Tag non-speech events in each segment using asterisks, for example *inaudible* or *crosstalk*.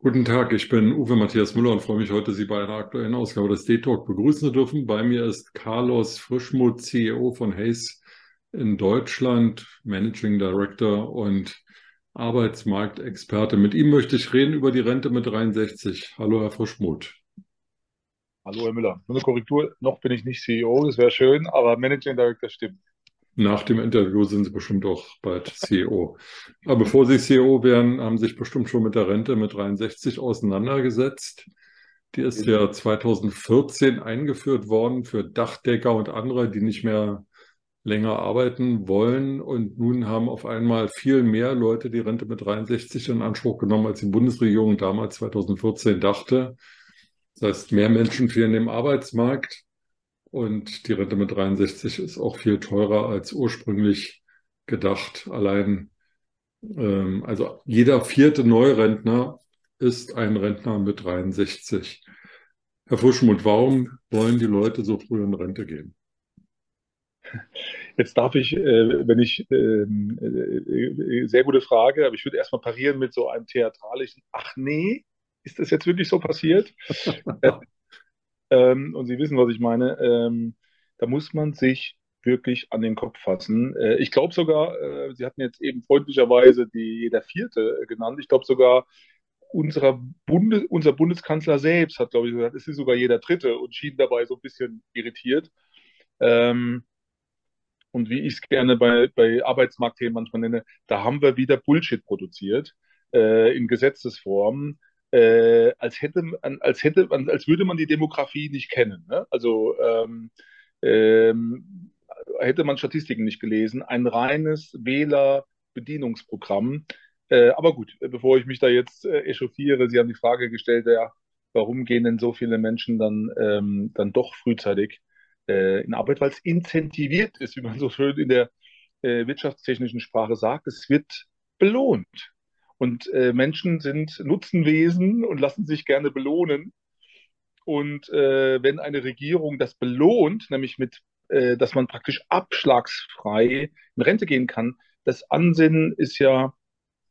Guten Tag, ich bin Uwe Matthias Müller und freue mich heute, Sie bei einer aktuellen Ausgabe des D-Talk begrüßen zu dürfen. Bei mir ist Carlos Frischmuth, CEO von Hayes in Deutschland, Managing Director und Arbeitsmarktexperte. Mit ihm möchte ich reden über die Rente mit 63. Hallo, Herr Frischmuth. Hallo, Herr Müller. Nur eine Korrektur, noch bin ich nicht CEO, das wäre schön, aber Managing Director stimmt. Nach dem Interview sind Sie bestimmt auch bald CEO. Aber bevor Sie CEO werden, haben Sie sich bestimmt schon mit der Rente mit 63 auseinandergesetzt. Die ist ja 2014 eingeführt worden für Dachdecker und andere, die nicht mehr länger arbeiten wollen. Und nun haben auf einmal viel mehr Leute die Rente mit 63 in Anspruch genommen, als die Bundesregierung damals 2014 dachte. Das heißt, mehr Menschen fehlen im Arbeitsmarkt. Und die Rente mit 63 ist auch viel teurer als ursprünglich gedacht. Allein, ähm, also jeder vierte Neurentner ist ein Rentner mit 63. Herr Fuschmuth, warum wollen die Leute so früh in Rente gehen? Jetzt darf ich, äh, wenn ich, ähm, äh, sehr gute Frage, aber ich würde erstmal parieren mit so einem theatralischen, ach nee, ist das jetzt wirklich so passiert? *laughs* Ähm, und Sie wissen, was ich meine. Ähm, da muss man sich wirklich an den Kopf fassen. Äh, ich glaube sogar, äh, Sie hatten jetzt eben freundlicherweise die, jeder Vierte genannt. Ich glaube sogar, unserer Bundes, unser Bundeskanzler selbst hat, glaube ich, gesagt, es ist sogar jeder Dritte und schien dabei so ein bisschen irritiert. Ähm, und wie ich es gerne bei, bei Arbeitsmarktthemen manchmal nenne, da haben wir wieder Bullshit produziert äh, in Gesetzesform äh, als hätte als hätte als würde man die Demografie nicht kennen. Ne? Also ähm, ähm, hätte man Statistiken nicht gelesen, ein reines Wählerbedienungsprogramm. Äh, aber gut, bevor ich mich da jetzt äh, echauffiere, Sie haben die Frage gestellt, ja, warum gehen denn so viele Menschen dann, ähm, dann doch frühzeitig äh, in Arbeit? Weil es incentiviert ist, wie man so schön in der äh, wirtschaftstechnischen Sprache sagt. Es wird belohnt. Und äh, Menschen sind Nutzenwesen und lassen sich gerne belohnen. Und äh, wenn eine Regierung das belohnt, nämlich mit, äh, dass man praktisch abschlagsfrei in Rente gehen kann, das Ansinnen ist ja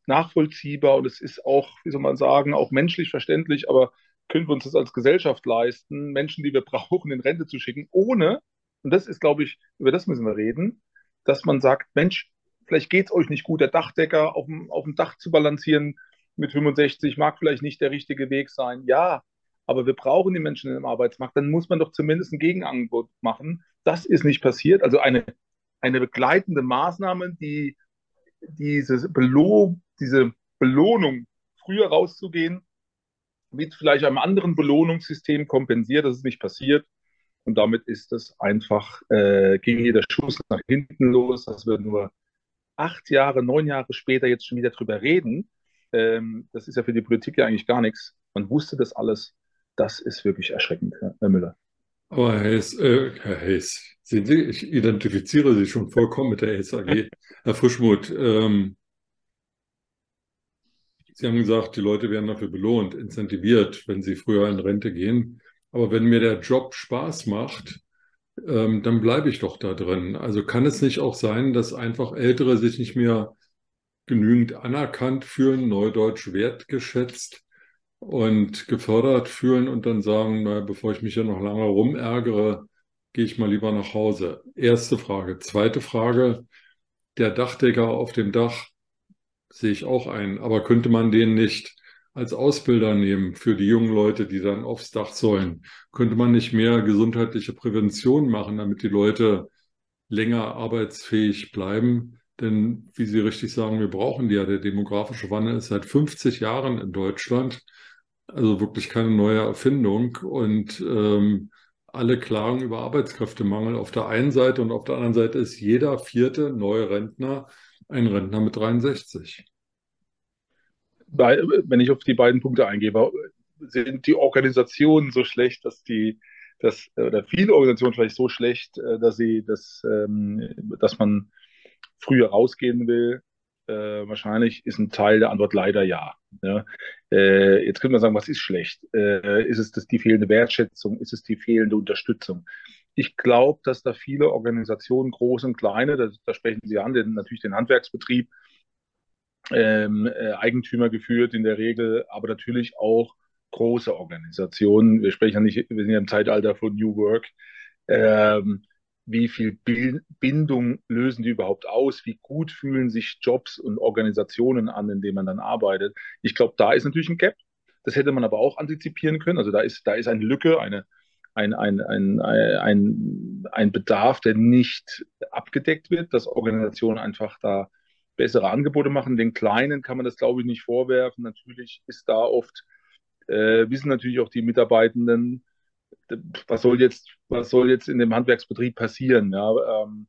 nachvollziehbar und es ist auch, wie soll man sagen, auch menschlich verständlich, aber können wir uns das als Gesellschaft leisten, Menschen, die wir brauchen, in Rente zu schicken, ohne, und das ist, glaube ich, über das müssen wir reden, dass man sagt, Mensch, vielleicht geht es euch nicht gut, der Dachdecker auf dem, auf dem Dach zu balancieren mit 65 mag vielleicht nicht der richtige Weg sein. Ja, aber wir brauchen die Menschen im Arbeitsmarkt. Dann muss man doch zumindest ein Gegenangebot machen. Das ist nicht passiert. Also eine, eine begleitende Maßnahme, die diese, Belo diese Belohnung, früher rauszugehen, mit vielleicht einem anderen Belohnungssystem kompensiert. Das ist nicht passiert. Und damit ist es einfach, äh, ging jeder Schuss nach hinten los. Das wird nur acht Jahre, neun Jahre später jetzt schon wieder drüber reden, ähm, das ist ja für die Politik ja eigentlich gar nichts. Man wusste das alles. Das ist wirklich erschreckend, Herr Müller. Aber Herr Hayes, äh, Herr Hayes, sehen Sie, ich identifiziere Sie schon vollkommen mit der Hayes AG. *laughs* Herr Frischmuth, ähm, Sie haben gesagt, die Leute werden dafür belohnt, incentiviert, wenn sie früher in Rente gehen. Aber wenn mir der Job Spaß macht, ähm, dann bleibe ich doch da drin. Also kann es nicht auch sein, dass einfach Ältere sich nicht mehr genügend anerkannt fühlen, neudeutsch wertgeschätzt und gefördert fühlen und dann sagen, naja, bevor ich mich ja noch lange rumärgere, gehe ich mal lieber nach Hause. Erste Frage. Zweite Frage, der Dachdecker auf dem Dach sehe ich auch ein, aber könnte man den nicht als Ausbilder nehmen für die jungen Leute, die dann aufs Dach sollen? Könnte man nicht mehr gesundheitliche Prävention machen, damit die Leute länger arbeitsfähig bleiben? Denn, wie Sie richtig sagen, wir brauchen die ja. Der demografische Wandel ist seit 50 Jahren in Deutschland. Also wirklich keine neue Erfindung. Und ähm, alle klagen über Arbeitskräftemangel auf der einen Seite und auf der anderen Seite ist jeder vierte neue Rentner ein Rentner mit 63 wenn ich auf die beiden Punkte eingehe, sind die Organisationen so schlecht, dass die, dass, oder viele Organisationen vielleicht so schlecht, äh, dass sie, dass, ähm, dass man früher rausgehen will. Äh, wahrscheinlich ist ein Teil der Antwort leider ja. Äh, jetzt könnte man sagen, was ist schlecht? Äh, ist es das die fehlende Wertschätzung? Ist es die fehlende Unterstützung? Ich glaube, dass da viele Organisationen, große und kleine, da, da sprechen Sie an, den, natürlich den Handwerksbetrieb, ähm, äh, Eigentümer geführt in der Regel, aber natürlich auch große Organisationen. Wir sprechen ja nicht, wir sind ja im Zeitalter von New Work. Ähm, wie viel Bindung lösen die überhaupt aus? Wie gut fühlen sich Jobs und Organisationen an, in denen man dann arbeitet? Ich glaube, da ist natürlich ein Gap. Das hätte man aber auch antizipieren können. Also da ist, da ist eine Lücke, eine, ein, ein, ein, ein, ein Bedarf, der nicht abgedeckt wird, dass Organisationen einfach da bessere Angebote machen. Den Kleinen kann man das, glaube ich, nicht vorwerfen. Natürlich ist da oft, äh, wissen natürlich auch die Mitarbeitenden, was soll jetzt, was soll jetzt in dem Handwerksbetrieb passieren, ja, ähm,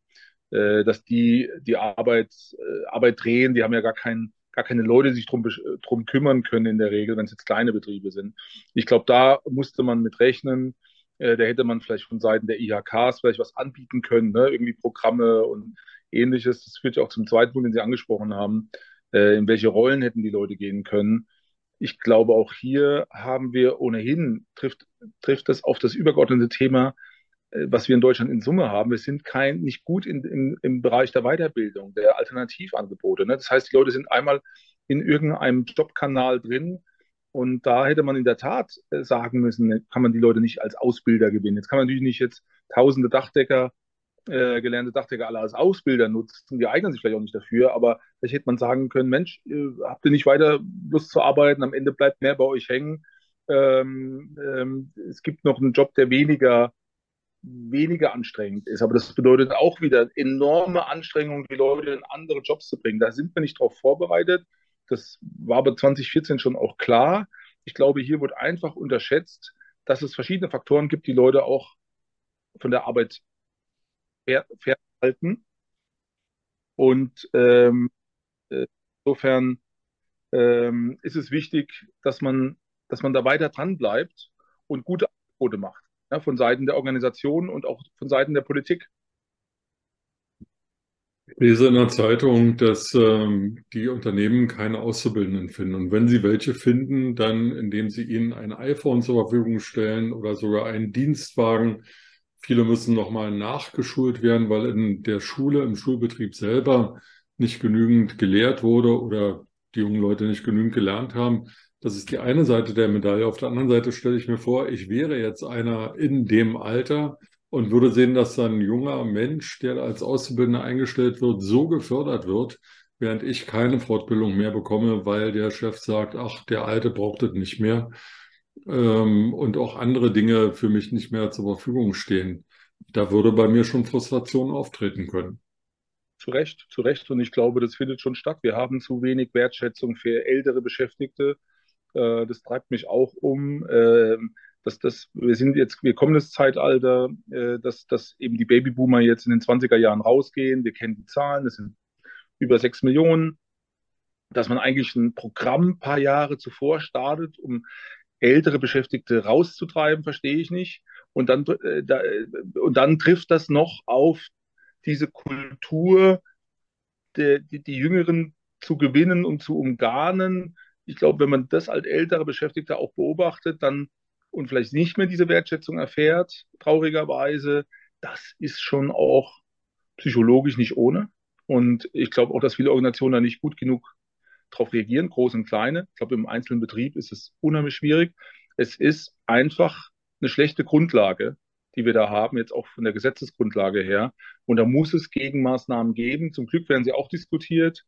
äh, dass die die Arbeit, äh, Arbeit drehen, die haben ja gar keinen gar keine Leute, die sich drum, drum kümmern können in der Regel, wenn es jetzt kleine Betriebe sind. Ich glaube, da musste man mit rechnen. Äh, da hätte man vielleicht von Seiten der IHKs vielleicht was anbieten können, ne? irgendwie Programme und ähnliches. Das führt ja auch zum zweiten Punkt, den Sie angesprochen haben. Äh, in welche Rollen hätten die Leute gehen können? Ich glaube, auch hier haben wir ohnehin, trifft, trifft das auf das übergeordnete Thema, äh, was wir in Deutschland in Summe haben. Wir sind kein, nicht gut in, im, im Bereich der Weiterbildung, der Alternativangebote. Ne? Das heißt, die Leute sind einmal in irgendeinem Jobkanal drin, und da hätte man in der Tat äh, sagen müssen, kann man die Leute nicht als Ausbilder gewinnen. Jetzt kann man natürlich nicht jetzt tausende Dachdecker, äh, gelernte Dachdecker alle als Ausbilder nutzen. Die eignen sich vielleicht auch nicht dafür, aber vielleicht hätte man sagen können, Mensch, äh, habt ihr nicht weiter Lust zu arbeiten? Am Ende bleibt mehr bei euch hängen. Ähm, ähm, es gibt noch einen Job, der weniger weniger anstrengend ist. Aber das bedeutet auch wieder enorme Anstrengungen, die Leute in andere Jobs zu bringen. Da sind wir nicht darauf vorbereitet. Das war aber 2014 schon auch klar. Ich glaube, hier wird einfach unterschätzt, dass es verschiedene Faktoren gibt, die Leute auch von der Arbeit fernhalten. Und ähm, äh, insofern ähm, ist es wichtig, dass man, dass man da weiter dran bleibt und gute Angebote macht. Ja, von Seiten der Organisation und auch von Seiten der Politik. Ich lese in der Zeitung, dass ähm, die Unternehmen keine Auszubildenden finden. Und wenn sie welche finden, dann indem sie ihnen ein iPhone zur Verfügung stellen oder sogar einen Dienstwagen. Viele müssen nochmal nachgeschult werden, weil in der Schule, im Schulbetrieb selber nicht genügend gelehrt wurde oder die jungen Leute nicht genügend gelernt haben. Das ist die eine Seite der Medaille. Auf der anderen Seite stelle ich mir vor, ich wäre jetzt einer in dem Alter, und würde sehen, dass ein junger Mensch, der als Auszubildender eingestellt wird, so gefördert wird, während ich keine Fortbildung mehr bekomme, weil der Chef sagt, ach, der Alte braucht es nicht mehr ähm, und auch andere Dinge für mich nicht mehr zur Verfügung stehen. Da würde bei mir schon Frustration auftreten können. Zu Recht, zu Recht. Und ich glaube, das findet schon statt. Wir haben zu wenig Wertschätzung für ältere Beschäftigte. Äh, das treibt mich auch um. Ähm, dass das, wir sind jetzt, wir kommen ins Zeitalter, äh, dass, dass eben die Babyboomer jetzt in den 20er Jahren rausgehen. Wir kennen die Zahlen, das sind über sechs Millionen. Dass man eigentlich ein Programm ein paar Jahre zuvor startet, um ältere Beschäftigte rauszutreiben, verstehe ich nicht. Und dann, äh, da, und dann trifft das noch auf diese Kultur, der, die, die Jüngeren zu gewinnen und zu umgarnen. Ich glaube, wenn man das als ältere Beschäftigte auch beobachtet, dann und vielleicht nicht mehr diese Wertschätzung erfährt, traurigerweise, das ist schon auch psychologisch nicht ohne. Und ich glaube auch, dass viele Organisationen da nicht gut genug darauf reagieren, große und kleine. Ich glaube, im einzelnen Betrieb ist es unheimlich schwierig. Es ist einfach eine schlechte Grundlage, die wir da haben, jetzt auch von der Gesetzesgrundlage her. Und da muss es Gegenmaßnahmen geben. Zum Glück werden sie auch diskutiert.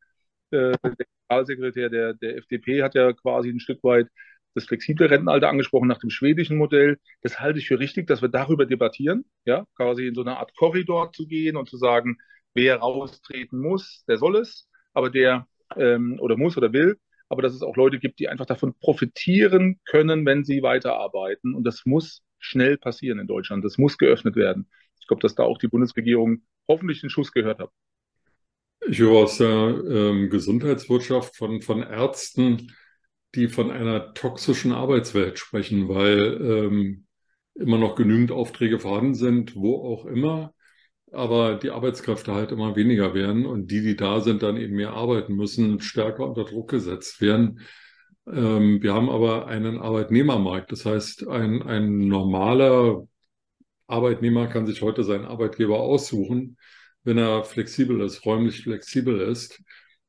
Äh, der Generalsekretär der, der FDP hat ja quasi ein Stück weit das flexible Rentenalter angesprochen nach dem schwedischen Modell. Das halte ich für richtig, dass wir darüber debattieren, ja, quasi in so eine Art Korridor zu gehen und zu sagen, wer raustreten muss, der soll es, aber der ähm, oder muss oder will, aber dass es auch Leute gibt, die einfach davon profitieren können, wenn sie weiterarbeiten. Und das muss schnell passieren in Deutschland. Das muss geöffnet werden. Ich glaube, dass da auch die Bundesregierung hoffentlich den Schuss gehört hat. Ich höre aus der ähm, Gesundheitswirtschaft von, von Ärzten, die von einer toxischen Arbeitswelt sprechen, weil ähm, immer noch genügend Aufträge vorhanden sind, wo auch immer, aber die Arbeitskräfte halt immer weniger werden und die, die da sind, dann eben mehr arbeiten müssen, stärker unter Druck gesetzt werden. Ähm, wir haben aber einen Arbeitnehmermarkt, das heißt, ein, ein normaler Arbeitnehmer kann sich heute seinen Arbeitgeber aussuchen, wenn er flexibel ist, räumlich flexibel ist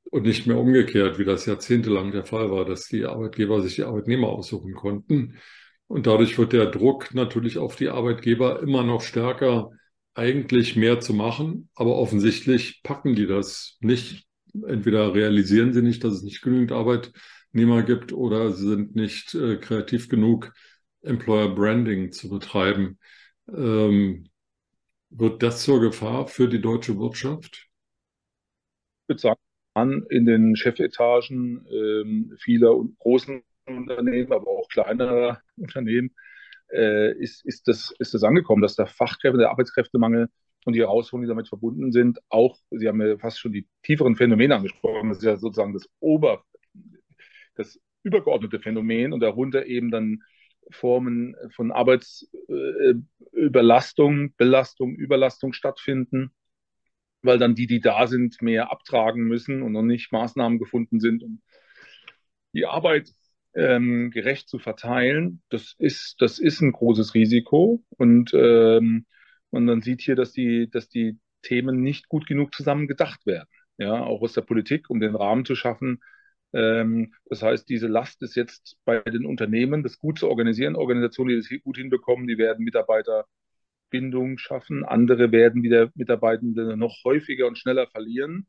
und nicht mehr umgekehrt, wie das jahrzehntelang der Fall war, dass die Arbeitgeber sich die Arbeitnehmer aussuchen konnten. Und dadurch wird der Druck natürlich auf die Arbeitgeber immer noch stärker, eigentlich mehr zu machen. Aber offensichtlich packen die das nicht. Entweder realisieren sie nicht, dass es nicht genügend Arbeitnehmer gibt, oder sie sind nicht äh, kreativ genug, Employer Branding zu betreiben. Ähm, wird das zur Gefahr für die deutsche Wirtschaft? Ich würde sagen, an in den Chefetagen ähm, vieler großen Unternehmen, aber auch kleinerer Unternehmen, äh, ist, ist, das, ist das angekommen, dass der Fachkräfte, der Arbeitskräftemangel und die Herausforderungen, die damit verbunden sind, auch, Sie haben ja fast schon die tieferen Phänomene angesprochen, das ist ja sozusagen das Ober, das übergeordnete Phänomen und darunter eben dann Formen von Arbeitsüberlastung, äh, Belastung, Überlastung stattfinden weil dann die, die da sind, mehr abtragen müssen und noch nicht Maßnahmen gefunden sind, um die Arbeit ähm, gerecht zu verteilen. Das ist, das ist ein großes Risiko und ähm, man dann sieht hier, dass die, dass die Themen nicht gut genug zusammen gedacht werden. Ja, auch aus der Politik, um den Rahmen zu schaffen. Ähm, das heißt, diese Last ist jetzt bei den Unternehmen, das gut zu organisieren. Organisationen, die das gut hinbekommen, die werden Mitarbeiter Bindung schaffen. Andere werden wieder Mitarbeitende noch häufiger und schneller verlieren.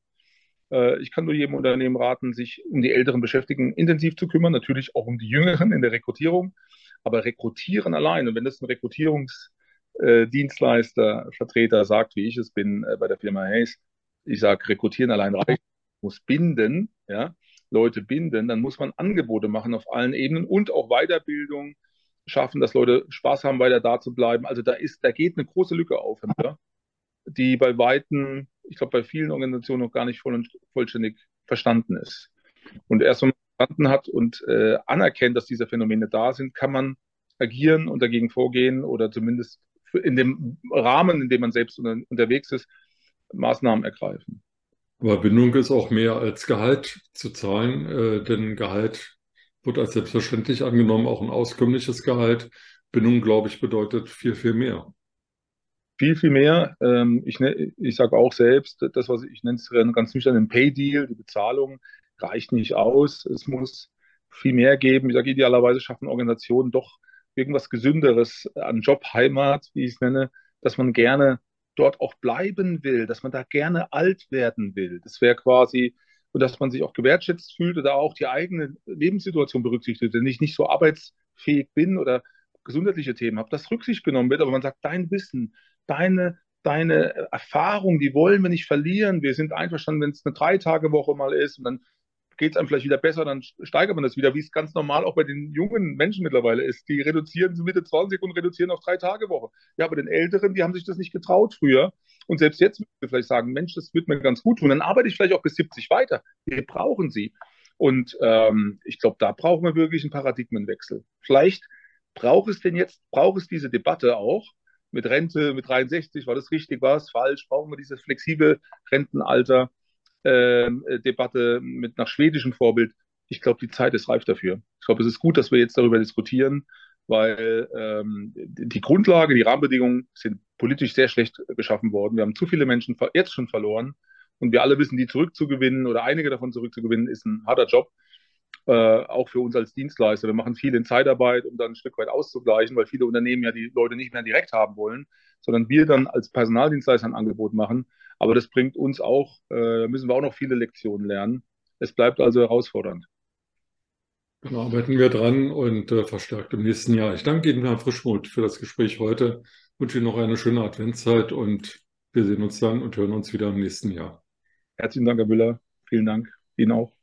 Äh, ich kann nur jedem Unternehmen raten, sich um die älteren Beschäftigten intensiv zu kümmern, natürlich auch um die Jüngeren in der Rekrutierung. Aber rekrutieren alleine, wenn das ein Rekrutierungsdienstleister, Vertreter sagt, wie ich es bin äh, bei der Firma Hayes, ich sage, rekrutieren allein reicht, muss binden, ja, Leute binden, dann muss man Angebote machen auf allen Ebenen und auch Weiterbildung, schaffen, dass Leute Spaß haben, weiter da zu bleiben. Also da ist, da geht eine große Lücke auf, ja, die bei Weitem, ich glaube, bei vielen Organisationen noch gar nicht voll und vollständig verstanden ist. Und erst wenn man verstanden hat und äh, anerkennt, dass diese Phänomene da sind, kann man agieren und dagegen vorgehen oder zumindest in dem Rahmen, in dem man selbst unter, unterwegs ist, Maßnahmen ergreifen. Aber Bindung ist auch mehr als Gehalt zu zahlen, äh, denn Gehalt wird als selbstverständlich angenommen, auch ein auskömmliches Gehalt. Bindung, glaube ich, bedeutet viel, viel mehr. Viel, viel mehr. Ähm, ich ne, ich sage auch selbst, das, was ich nenne es ganz nüchtern ein Pay-Deal, die Bezahlung reicht nicht aus. Es muss viel mehr geben. Ich sage, idealerweise schaffen Organisationen doch irgendwas Gesünderes an Jobheimat, wie ich es nenne, dass man gerne dort auch bleiben will, dass man da gerne alt werden will. Das wäre quasi und dass man sich auch gewertschätzt fühlt oder auch die eigene Lebenssituation berücksichtigt. Wenn ich nicht so arbeitsfähig bin oder gesundheitliche Themen habe, dass Rücksicht genommen wird, aber man sagt, dein Wissen, deine, deine Erfahrung, die wollen wir nicht verlieren. Wir sind einverstanden, wenn es eine Drei-Tage-Woche mal ist und dann geht es einem vielleicht wieder besser, dann steigert man das wieder, wie es ganz normal auch bei den jungen Menschen mittlerweile ist. Die reduzieren zu Mitte 20 und reduzieren auf drei Tage Woche. Ja, aber den Älteren, die haben sich das nicht getraut früher. Und selbst jetzt müssen wir vielleicht sagen, Mensch, das wird mir ganz gut tun. Dann arbeite ich vielleicht auch bis 70 weiter. Wir brauchen sie. Und ähm, ich glaube, da brauchen wir wirklich einen Paradigmenwechsel. Vielleicht braucht es denn jetzt, braucht es diese Debatte auch mit Rente, mit 63, war das richtig, war es falsch, brauchen wir dieses flexible Rentenalter? Ähm, äh, mit nach schwedischem Vorbild. Ich glaube, die Zeit ist reif dafür. Ich glaube, es ist gut, dass wir jetzt darüber diskutieren, weil ähm, die Grundlage, die Rahmenbedingungen sind politisch sehr schlecht geschaffen worden. Wir haben zu viele Menschen jetzt schon verloren und wir alle wissen, die zurückzugewinnen oder einige davon zurückzugewinnen, ist ein harter Job. Äh, auch für uns als Dienstleister. Wir machen viel in Zeitarbeit, um dann ein Stück weit auszugleichen, weil viele Unternehmen ja die Leute nicht mehr direkt haben wollen, sondern wir dann als Personaldienstleister ein Angebot machen. Aber das bringt uns auch, äh, müssen wir auch noch viele Lektionen lernen. Es bleibt also herausfordernd. Da arbeiten wir dran und äh, verstärkt im nächsten Jahr. Ich danke Ihnen, Herr Frischmuth, für das Gespräch heute. Ich wünsche Ihnen noch eine schöne Adventszeit und wir sehen uns dann und hören uns wieder im nächsten Jahr. Herzlichen Dank, Herr Müller. Vielen Dank. Ihnen auch.